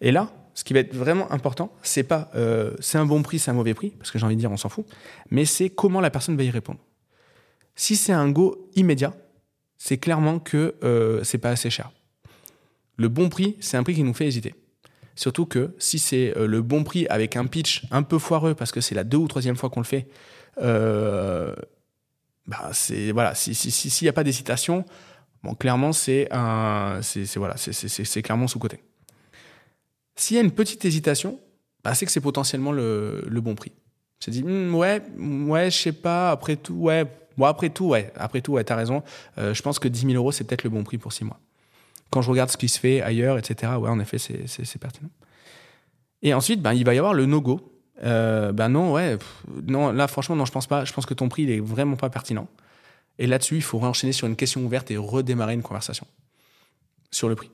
Et là, ce qui va être vraiment important, c'est pas euh, c'est un bon prix, c'est un mauvais prix parce que j'ai envie de dire on s'en fout, mais c'est comment la personne va y répondre. Si c'est un go immédiat, c'est clairement que c'est pas assez cher. Le bon prix, c'est un prix qui nous fait hésiter. Surtout que si c'est euh, le bon prix avec un pitch un peu foireux, parce que c'est la deux ou troisième fois qu'on le fait, euh, bah c'est voilà, s'il n'y a pas d'hésitation, bon, clairement c'est un, c'est voilà, c'est clairement sous côté. S'il y a une petite hésitation, bah, c'est que c'est potentiellement le, bon prix. C'est dit hmm, ouais, ouais, je sais pas. Après tout, ouais, bon après tout, ouais, après tout, ouais, t'as raison. Euh, je pense que 10 000 euros c'est peut-être le bon prix pour six mois quand je regarde ce qui se fait ailleurs, etc., ouais, en effet, c'est pertinent. Et ensuite, ben, il va y avoir le no-go. Euh, ben non, ouais, non, là, franchement, non, je pense pas. Je pense que ton prix, il est vraiment pas pertinent. Et là-dessus, il faut enchaîner sur une question ouverte et redémarrer une conversation sur le prix.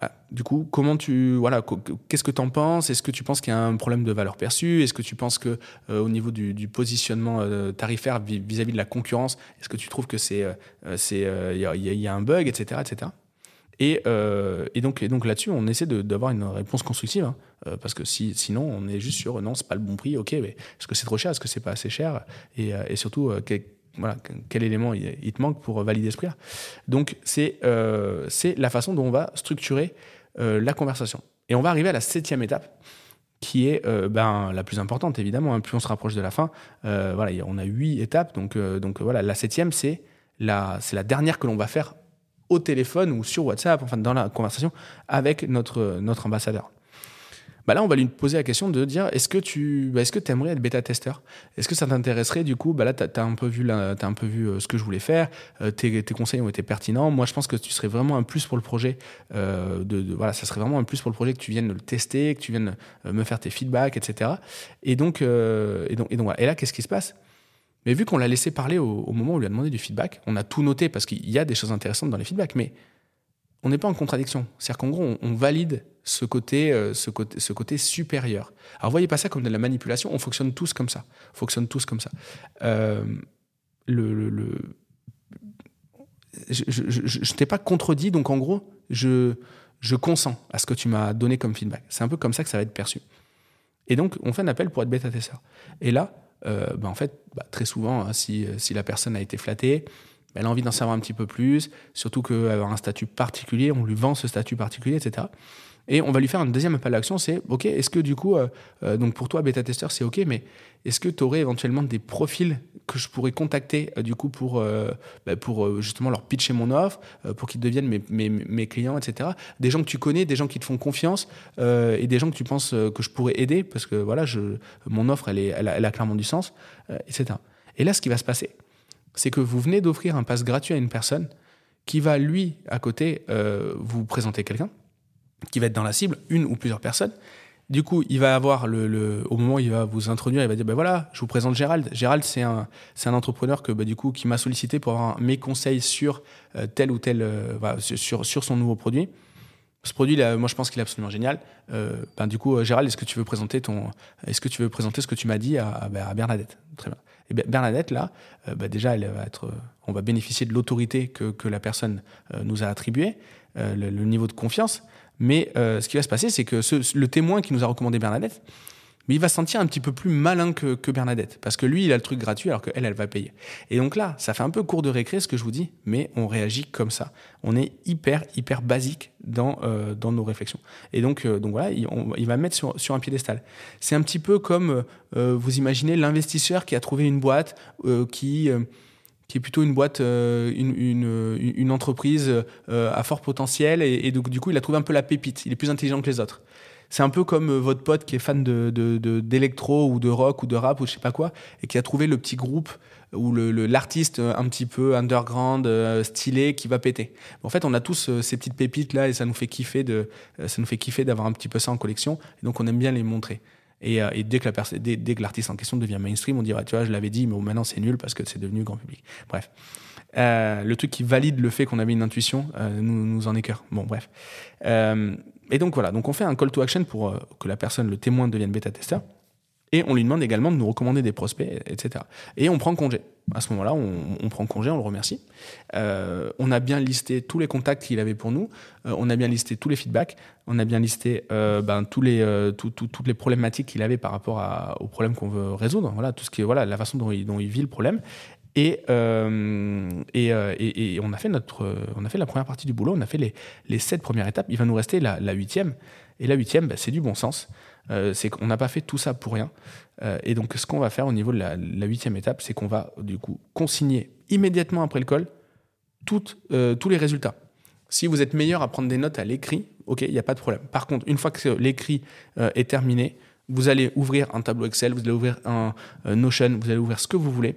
Bah, du coup, comment tu, voilà, qu'est-ce que tu en penses? Est-ce que tu penses qu'il y a un problème de valeur perçue? Est-ce que tu penses que euh, au niveau du, positionnement euh, tarifaire vis-à-vis de la concurrence, est-ce que tu trouves que c'est, il y, y, a un bug, etc., etc. Euh, et, donc, là-dessus, on essaie d'avoir une réponse constructive, hein. euh, parce que si, sinon, on est juste sur non, c'est pas le bon prix, ok, mais est-ce que c'est trop cher, est-ce que c'est pas assez cher, et, euh, surtout, quel, élément il, te manque pour valider ce prix-là. Donc, c'est la façon dont on va structurer la conversation. Et on va arriver à la septième étape, qui est ben, la plus importante, évidemment. Hein. plus on se rapproche de la fin, on a huit étapes, donc, la septième, c'est la dernière que l'on va faire au téléphone ou sur WhatsApp, enfin dans la conversation avec notre, notre ambassadeur. Bah là, on va lui poser la question de dire est-ce que tu bah, est-ce que aimerais être bêta-testeur? Est-ce que ça t'intéresserait Du coup, bah là, tu as, un peu vu, as un peu vu euh, ce que je voulais faire. Euh, tes, tes, conseils ont été pertinents. Moi, je pense que tu serais vraiment un plus pour le projet. Euh, de, voilà, ça serait vraiment un plus pour le projet que tu viennes le tester, que tu viennes me faire tes feedbacks, etc. Et donc, et donc, et donc, Et là, qu'est-ce qui se passe? Mais vu qu'on l'a laissé parler au, moment où on lui a demandé du feedback, on a tout noté parce qu'il y a des choses intéressantes dans les feedbacks, mais on n'est pas en contradiction. C'est-à-dire qu'en gros, on, valide ce côté, euh, ce, côté, ce côté supérieur. Alors, voyez pas ça comme de la manipulation, on fonctionne tous comme ça. On fonctionne tous comme ça. Euh, Je, je, t'ai pas contredit, donc en gros, je, consens à ce que tu m'as donné comme feedback. C'est un peu comme ça que ça va être perçu. Et donc, on fait un appel pour être bêta-testeur. Et là, euh, bah, en fait, bah, très souvent, hein, si, la personne a été flattée, bah, elle a envie d'en savoir un petit peu plus, surtout qu'avoir un statut particulier, on lui vend ce statut particulier, etc. Et on va lui faire un deuxième appel à l'action, c'est OK, est-ce que du coup, euh, euh, donc pour toi, bêta-testeur, c'est OK, mais est-ce que tu aurais éventuellement des profils que je pourrais contacter euh, du coup pour, bah, pour justement leur pitcher mon offre, pour qu'ils deviennent mes, clients, etc. Des gens que tu connais, des gens qui te font confiance et des gens que tu penses que je pourrais aider parce que voilà, mon offre, elle, a, elle a clairement du sens, etc. Et là, ce qui va se passer, c'est que vous venez d'offrir un pass gratuit à une personne qui va, lui, à côté, vous présenter quelqu'un qui va être dans la cible, une ou plusieurs personnes. Du coup, il va avoir le, au moment où il va vous introduire, il va dire ben voilà, je vous présente Gérald. Gérald, c'est un, c'est un entrepreneur que bah, du coup qui m'a sollicité pour avoir mes conseils sur euh, tel ou tel, euh, sur, sur son nouveau produit. Ce produit, moi, je pense qu'il est absolument génial. Euh, ben, du coup, Gérald, est-ce que tu veux présenter ton, est-ce que tu veux présenter ce que tu m'as dit à, ben, Bernadette? Très bien. Et Bernadette, là, ben, déjà, elle va être, on va bénéficier de l'autorité que, que la personne nous a attribuée, le, le, niveau de confiance. Mais euh, ce qui va se passer, c'est que le témoin qui nous a recommandé Bernadette, Mais il va se sentir un petit peu plus malin que, Bernadette, parce que lui, il a le truc gratuit alors qu'elle, elle va payer. Et donc là, ça fait un peu court de récré ce que je vous dis, mais on réagit comme ça. On est hyper, hyper basique dans, euh, dans nos réflexions. Et donc, euh, donc voilà, il, va mettre sur, un piédestal. C'est un petit peu comme, vous imaginez, l'investisseur qui a trouvé une boîte qui qui est plutôt une boîte, euh, une, entreprise euh, à fort potentiel, et, donc, du coup, il a trouvé un peu la pépite. Il est plus intelligent que les autres. C'est un peu comme euh, votre pote qui est fan de, d'électro ou de rock ou de rap ou je sais pas quoi, et qui a trouvé le petit groupe ou l'artiste un petit peu underground, stylé, qui va péter. En fait, on a tous ces petites pépites là, et ça nous fait kiffer de, ça nous fait kiffer d'avoir un petit peu ça en collection. Et donc, on aime bien les montrer. Et, euh, et dès que la dès, l'artiste en question devient mainstream, on dirait, tu vois, je l'avais dit, mais maintenant c'est nul parce que c'est devenu grand public. Bref. Euh, le truc qui valide le fait qu'on avait une intuition euh, nous, nous en écœure. Bon, bref. Et donc voilà, donc on fait un call to action pour que la personne, le témoin, devienne bêta-testeur. Et on lui demande également de nous recommander des prospects, etc. Et on prend congé. À ce moment-là, on, prend congé, on le remercie. Euh, on a bien listé tous les contacts qu'il avait pour nous. Euh, on a bien listé tous les feedbacks. On a bien listé euh, ben, toutes les problématiques qu'il avait par rapport à, aux problèmes qu'on veut résoudre. Voilà, tout ce qui voilà, la façon dont il, vit le problème. Et, et, et, on a fait notre, on a fait la première partie du boulot. On a fait les, les sept premières étapes. Il va nous rester la, la huitième. Et la huitième, ben, c'est du bon sens. Euh, c'est qu'on n'a pas fait tout ça pour rien. Euh, et donc, ce qu'on va faire au niveau de la, huitième étape, c'est qu'on va du coup consigner immédiatement après le call toutes, euh, tous les résultats. Si vous êtes meilleur à prendre des notes à l'écrit, ok, il n'y a pas de problème. Par contre, une fois que l'écrit est terminé, vous allez ouvrir un tableau Excel, vous allez ouvrir un Notion, vous allez ouvrir ce que vous voulez,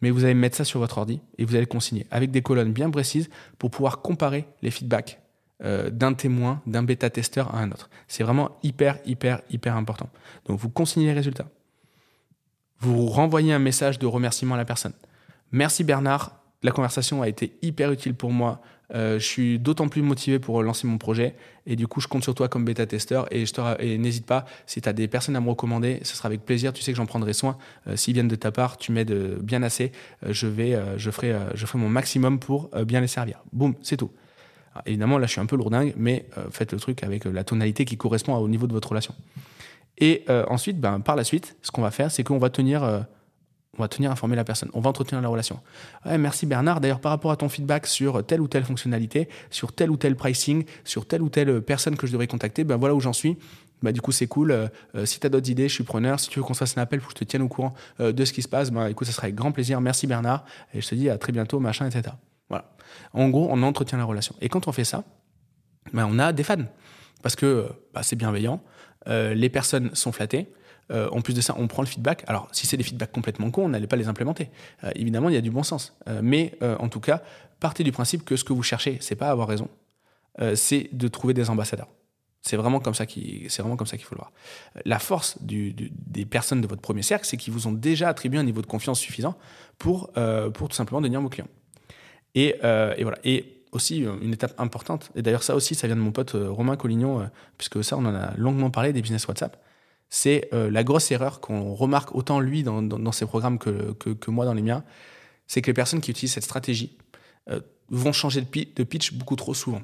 mais vous allez mettre ça sur votre ordi et vous allez consigner avec des colonnes bien précises pour pouvoir comparer les feedbacks euh, d'un témoin, d'un bêta-testeur à un autre. C'est vraiment hyper, hyper, hyper important. Donc vous consignez les résultats. Vous renvoyez un message de remerciement à la personne. Merci Bernard, la conversation a été hyper utile pour moi. Euh, je suis d'autant plus motivé pour lancer mon projet et du coup je compte sur toi comme bêta-testeur et, et n'hésite pas, si tu as des personnes à me recommander, ce sera avec plaisir, tu sais que j'en prendrai soin. Euh, S'ils viennent de ta part, tu m'aides bien assez, je, vais, je, ferai, je ferai mon maximum pour bien les servir. Boum, c'est tout. Alors, évidemment, là je suis un peu lourdingue, mais euh, faites le truc avec la tonalité qui correspond au niveau de votre relation. Et ensuite, ben, par la suite, ce qu'on va faire, c'est qu'on va tenir on va tenir informer la personne, on va entretenir la relation. Merci Bernard. D'ailleurs, par rapport à ton feedback sur telle ou telle fonctionnalité, sur tel ou tel pricing, sur telle ou telle personne que je devrais contacter, ben voilà où j'en suis. Bah, du coup, c'est cool. Euh, si tu as d'autres idées, je suis preneur. Si tu veux qu'on se fasse un appel pour que je te tienne au courant euh, de ce qui se passe, ben, écoute, ça sera avec grand plaisir. Merci Bernard. Et je te dis à très bientôt, machin, etc. Voilà. En gros, on entretient la relation. Et quand on fait ça, ben, on a des fans. Parce que bah, c'est bienveillant, euh, les personnes sont flattées. Euh, en plus de ça, on prend le feedback. Alors, si c'est des feedbacks complètement cons, on n'allait pas les implémenter. Euh, évidemment, il y a du bon sens. Mais en tout cas, partez du principe que ce que vous cherchez, c'est pas avoir raison, c'est de trouver des ambassadeurs. C'est vraiment comme ça qu'il, faut le voir. La force des personnes de votre premier cercle, c'est qu'ils vous ont déjà attribué un niveau de confiance suffisant pour, pour tout simplement devenir vos clients. Et, et voilà. Et aussi une étape importante. Et d'ailleurs, ça aussi, ça vient de mon pote Romain Collignon, puisque ça, on en a longuement parlé des business WhatsApp c'est euh, la grosse erreur qu'on remarque autant lui dans, ses programmes que, moi dans les miens, c'est que les personnes qui utilisent cette stratégie euh, vont changer de, pi de, pitch beaucoup trop souvent.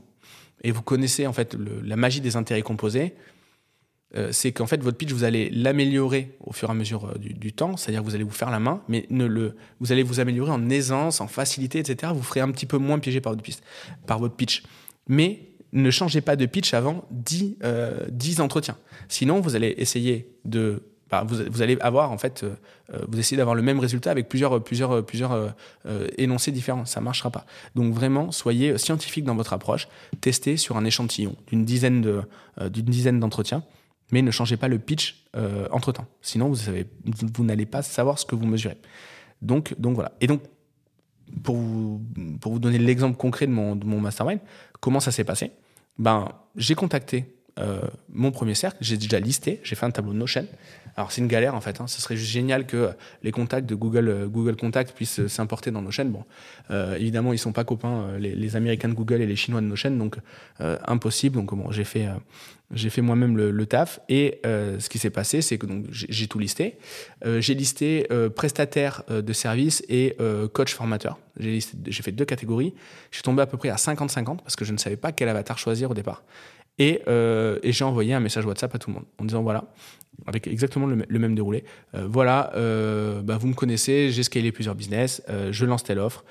Et vous connaissez en fait la magie des intérêts composés, euh, c'est qu'en fait votre pitch vous allez l'améliorer au fur et à mesure euh, du, temps, c'est-à-dire que vous allez vous faire la main, mais ne le, vous allez vous améliorer en aisance, en facilité, etc. Vous ferez un petit peu moins piégé par votre, piste, par votre pitch. Mais ne changez pas de pitch avant 10, euh, 10 entretiens. Sinon, vous allez essayer de. Bah, vous, vous, allez avoir, en fait, euh, vous essayez d'avoir le même résultat avec plusieurs, plusieurs, plusieurs euh, énoncés différents. Ça ne marchera pas. Donc, vraiment, soyez scientifique dans votre approche. Testez sur un échantillon d'une dizaine, de, euh, d'une dizaine d'entretiens, mais ne changez pas le pitch euh, entre temps. Sinon, vous, n'allez pas savoir ce que vous mesurez. Donc, donc voilà. Et donc, pour vous, pour vous donner l'exemple concret de mon, de mon mastermind, comment ça s'est passé? Ben, J'ai contacté euh, mon premier cercle, j'ai déjà listé, j'ai fait un tableau de Notion. Alors c'est une galère en fait, hein. ce serait juste génial que les contacts de Google, euh, Google Contact puissent s'importer dans Notion. Bon, euh, évidemment ils sont pas copains, euh, les, Américains de Google et les Chinois de Notion, donc euh, impossible. Donc bon, j'ai fait, fait moi-même le, le, taf et ce qui s'est passé, c'est que j'ai tout listé. j'ai listé prestataire de services et coach formateur. J'ai fait deux catégories. Je suis tombé à peu près à 50-50 parce que je ne savais pas quel avatar choisir au départ. Et, et j'ai envoyé un message WhatsApp à tout le monde en disant voilà, avec exactement le, même déroulé. Euh, voilà, euh, bah, vous me connaissez, j'ai scalé plusieurs business, euh, je lance telle offre,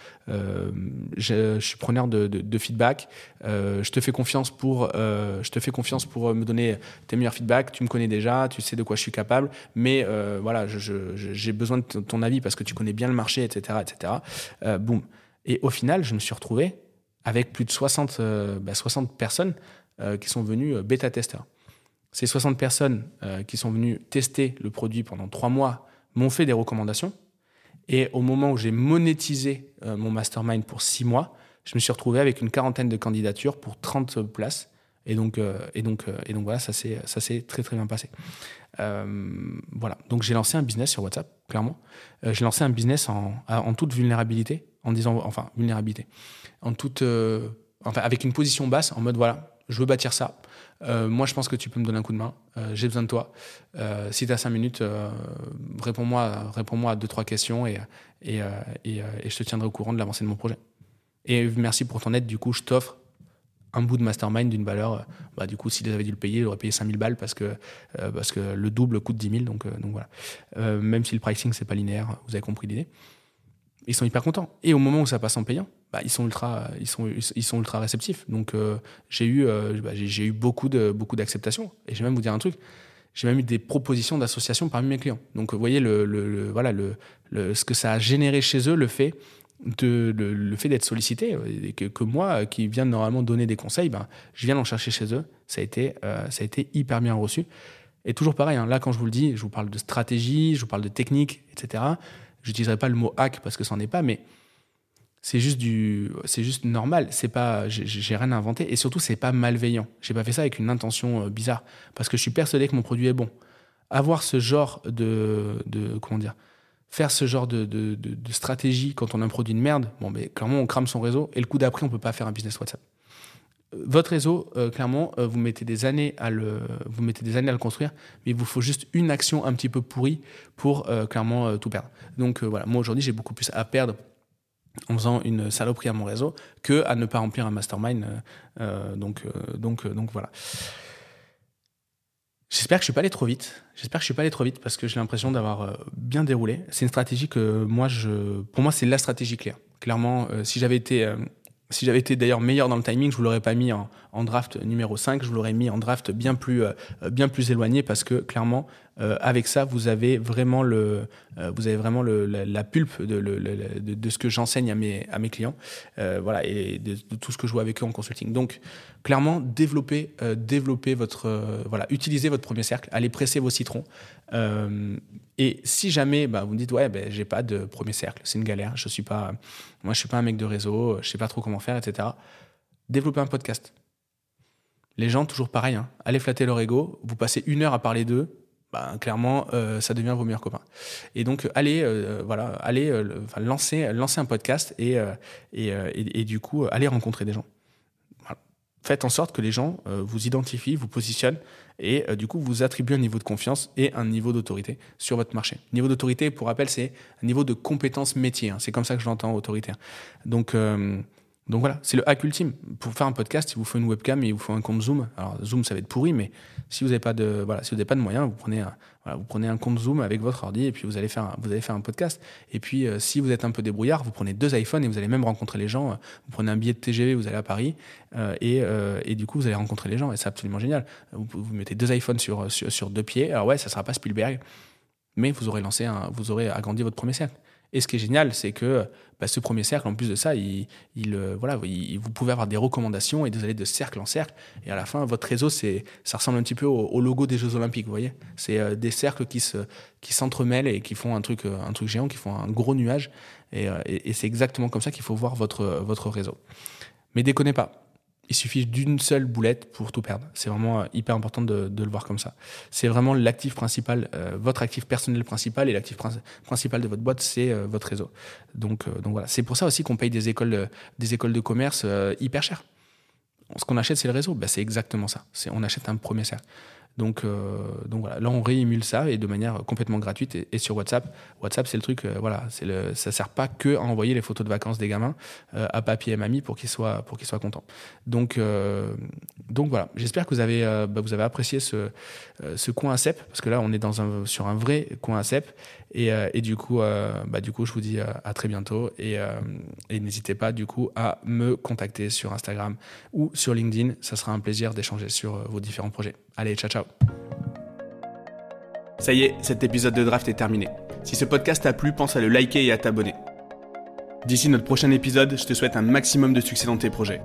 je, suis preneur de, feedback, je te fais confiance pour, je te fais confiance pour me donner tes meilleurs feedbacks. Tu me connais déjà, tu sais de quoi je suis capable, mais voilà, j'ai besoin de ton avis parce que tu connais bien le marché, etc., etc. boum. Et au final, je me suis retrouvé avec plus de 60, 60 bah, personnes qui sont venues bêta-testeurs. Ces 60 personnes euh, qui sont venues tester le produit pendant trois mois m'ont fait des recommandations. Et au moment où j'ai monétisé euh, mon mastermind pour six mois, je me suis retrouvé avec une quarantaine de candidatures pour 30 places. Et donc, euh, et donc, et donc voilà, ça s'est, ça s'est très très bien passé. voilà. Donc j'ai lancé un business sur WhatsApp, clairement. j'ai lancé un business en, en, toute vulnérabilité, en disant, enfin, vulnérabilité, en toute, enfin, avec une position basse, en mode voilà, je veux bâtir ça. Euh, moi, je pense que tu peux me donner un coup de main. Euh, j'ai besoin de toi. Euh, si tu as cinq minutes, réponds-moi réponds à deux, trois questions et, et, et, je te tiendrai au courant de l'avancée de mon projet. Et merci pour ton aide. Du coup, je t'offre un bout de mastermind d'une valeur. Bah, du coup, s'ils avaient dû le payer, j'aurais payé 5000 balles parce que, parce que le double coûte 10 000. Donc, donc voilà. même si le pricing, c'est pas linéaire, vous avez compris l'idée. Ils sont hyper contents. Et au moment où ça passe en payant, bah, ils sont ultra, ils sont, ultra réceptifs. Donc euh, j'ai eu, euh, bah, j'ai eu beaucoup de, beaucoup d'acceptation. Et je même vous dire un truc. J'ai même eu des propositions d'association parmi mes clients. Donc vous voyez le, voilà le, ce que ça a généré chez eux, le fait de le, fait d'être sollicité et que, moi qui viens normalement donner des conseils, ben, je viens d'en chercher chez eux. Ça a été, euh, ça a été hyper bien reçu. Et toujours pareil. Hein, là, quand je vous le dis, je vous parle de stratégie, je vous parle de technique, etc. J'utiliserai pas le mot hack parce que c'en est pas, mais c'est juste du c'est juste normal. C'est pas j'ai rien inventé. Et surtout c'est pas malveillant. J'ai pas fait ça avec une intention euh, bizarre. Parce que je suis persuadé que mon produit est bon. Avoir ce genre de, de comment dire faire ce genre de, de, stratégie quand on a un produit de merde bon mais clairement on crame son réseau. Et le coup d'après on peut pas faire un business WhatsApp. Votre réseau, euh, clairement, euh, vous mettez des années à le, vous mettez des années à le construire, mais il vous faut juste une action un petit peu pourrie pour clairement tout perdre. Donc voilà, moi aujourd'hui j'ai beaucoup plus à perdre en faisant une saloperie à mon réseau que à ne pas remplir un mastermind. Euh, euh, donc, euh, donc, donc voilà. J'espère que je suis pas allé trop vite. J'espère que je suis pas allé trop vite parce que j'ai l'impression d'avoir bien déroulé. C'est une stratégie que moi, je, pour moi, c'est la stratégie claire. Clairement, si j'avais été si j'avais été d'ailleurs meilleur dans le timing, je vous l'aurais pas mis en, draft numéro 5, je vous l'aurais mis en draft bien plus, euh, bien plus éloigné parce que clairement, euh, avec ça, vous avez vraiment, le, euh, vous avez vraiment le, la, pulpe de, de, de, ce que j'enseigne à mes, à mes clients voilà, et de, tout ce que je vois avec eux en consulting. Donc, clairement, développez, développez votre, voilà, utilisez votre premier cercle, allez presser vos citrons. et si jamais bah, vous me dites, ouais, ben, j'ai pas de premier cercle, c'est une galère, je suis pas, moi, je suis pas un mec de réseau, je sais pas trop comment faire, etc. Développez un podcast. Les gens, toujours pareil, hein, allez flatter leur ego, vous passez une heure à parler d'eux, bah, clairement, euh, ça devient vos meilleurs copains. Et donc, allez, euh, voilà, allez euh, lancer, lancer un podcast et, et, et, du coup, allez rencontrer des gens. Faites en sorte que les gens vous identifient, vous positionnent et du coup, vous attribuez un niveau de confiance et un niveau d'autorité sur votre marché. Niveau d'autorité, pour rappel, c'est un niveau de compétence métier. Hein. C'est comme ça que je l'entends, autoritaire. Donc, donc voilà, c'est le hack ultime. Pour faire un podcast, il vous faut une webcam et il vous faut un compte Zoom. Alors Zoom, ça va être pourri, mais si vous n'avez pas de voilà, si vous pas de moyens, vous prenez un, voilà, vous prenez un compte Zoom avec votre ordi et puis vous allez faire un, vous allez faire un podcast. Et puis euh, si vous êtes un peu débrouillard, vous prenez deux iPhones et vous allez même rencontrer les gens. Vous prenez un billet de TGV, vous allez à Paris euh, et, euh, et, du coup vous allez rencontrer les gens et c'est absolument génial. Vous, mettez deux iPhones sur, sur, deux pieds. Alors ouais, ça sera pas Spielberg, mais vous aurez lancé vous aurez agrandi votre premier cercle. Et ce qui est génial, c'est que bah, ce premier cercle, en plus de ça, il, il euh, voilà, vous pouvez avoir des recommandations et vous allez de cercle en cercle. Et à la fin, votre réseau, c'est, ça ressemble un petit peu au, logo des Jeux Olympiques, vous voyez. C'est euh, des cercles qui, se, qui s'entremêlent et qui font un truc, euh, un truc géant, qui font un gros nuage. Et, et, et c'est exactement comme ça qu'il faut voir votre, votre réseau. Mais déconnez pas il suffit d'une seule boulette pour tout perdre. C'est vraiment euh, hyper important de, le voir comme ça. C'est vraiment l'actif principal, euh, votre actif personnel principal et l'actif principal de votre boîte, c'est euh, votre réseau. Donc, donc voilà. C'est pour ça aussi qu'on paye des écoles, des écoles de commerce hyper chères. Ce qu'on achète, c'est le réseau. Ben, c'est exactement ça. On achète un premier cercle. Donc, donc voilà, là on réémule ça et de manière complètement gratuite et, sur WhatsApp. WhatsApp c'est le truc, voilà, c'est le, ça sert pas que à envoyer les photos de vacances des gamins à papy et mamie pour qu'ils soient pour soient contents. Donc voilà, j'espère que vous avez bah, vous apprécié ce coin à parce que là on est dans un sur un vrai coin à cep et, et du coup bah, du coup je vous dis à très bientôt et, et n'hésitez pas du coup à me contacter sur Instagram ou sur LinkedIn. Ça sera un plaisir d'échanger sur euh, vos différents projets. Allez, ciao ciao. Ça y est, cet épisode de draft est terminé. Si ce podcast t'a plu, pense à le liker et à t'abonner. D'ici notre prochain épisode, je te souhaite un maximum de succès dans tes projets.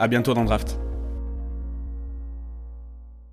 À bientôt dans Draft.